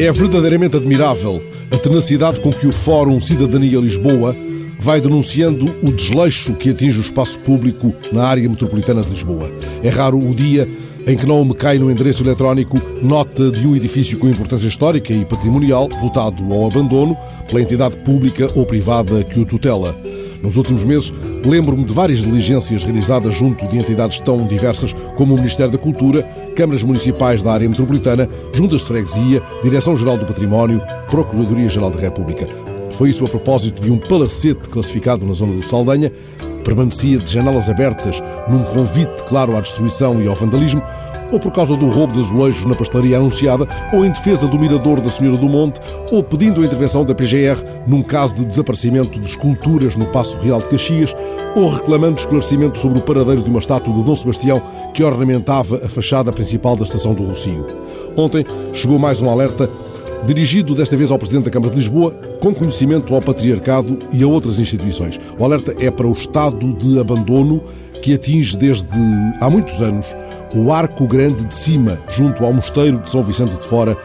É verdadeiramente admirável a tenacidade com que o Fórum Cidadania Lisboa vai denunciando o desleixo que atinge o espaço público na área metropolitana de Lisboa. É raro o dia em que não me cai no endereço eletrónico nota de um edifício com importância histórica e patrimonial votado ao abandono pela entidade pública ou privada que o tutela. Nos últimos meses, lembro-me de várias diligências realizadas junto de entidades tão diversas como o Ministério da Cultura, câmaras municipais da área metropolitana, juntas de freguesia, Direção-Geral do Património, Procuradoria-Geral da República. Foi isso a propósito de um palacete classificado na zona do Saldanha, permanecia de janelas abertas num convite claro à destruição e ao vandalismo, ou por causa do roubo de azulejos na pastelaria anunciada, ou em defesa do mirador da Senhora do Monte, ou pedindo a intervenção da PGR num caso de desaparecimento de esculturas no Passo Real de Caxias, ou reclamando esclarecimento sobre o paradeiro de uma estátua de Dom Sebastião que ornamentava a fachada principal da estação do Rocio. Ontem chegou mais um alerta dirigido desta vez ao Presidente da Câmara de Lisboa, com conhecimento ao Patriarcado e a outras instituições. O alerta é para o estado de abandono que atinge desde há muitos anos o Arco Grande de Cima, junto ao Mosteiro de São Vicente de Fora,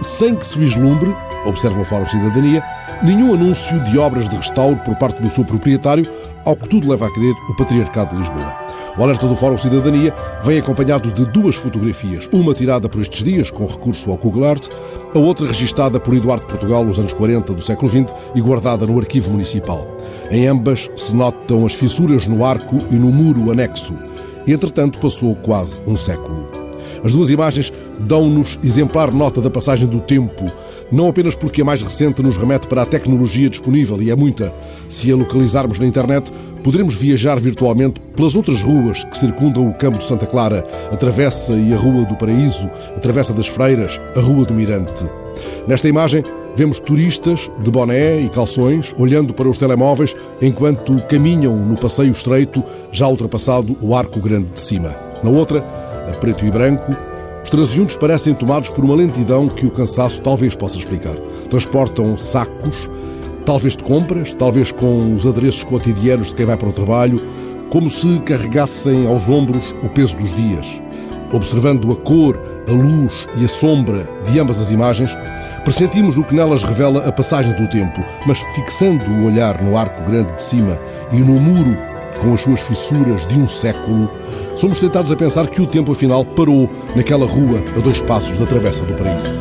sem que se vislumbre, observa o Fórum Cidadania, nenhum anúncio de obras de restauro por parte do seu proprietário, ao que tudo leva a crer o Patriarcado de Lisboa. O alerta do Fórum Cidadania vem acompanhado de duas fotografias, uma tirada por estes dias, com recurso ao Google Art, a outra registada por Eduardo Portugal nos anos 40 do século XX e guardada no Arquivo Municipal. Em ambas se notam as fissuras no arco e no muro anexo. Entretanto, passou quase um século. As duas imagens dão-nos exemplar nota da passagem do tempo, não apenas porque a mais recente nos remete para a tecnologia disponível, e é muita. Se a localizarmos na internet, poderemos viajar virtualmente pelas outras ruas que circundam o Campo de Santa Clara, a Travessa e a Rua do Paraíso, a Travessa das Freiras, a Rua do Mirante. Nesta imagem, vemos turistas de boné e calções olhando para os telemóveis enquanto caminham no passeio estreito, já ultrapassado o Arco Grande de Cima. Na outra, a preto e branco, os transeuntes parecem tomados por uma lentidão que o cansaço talvez possa explicar. Transportam sacos, talvez de compras, talvez com os adereços cotidianos de quem vai para o trabalho, como se carregassem aos ombros o peso dos dias. Observando a cor, a luz e a sombra de ambas as imagens, pressentimos o que nelas revela a passagem do tempo, mas fixando o olhar no arco grande de cima e no muro com as suas fissuras de um século, somos tentados a pensar que o tempo afinal parou naquela rua a dois passos da Travessa do Paraíso.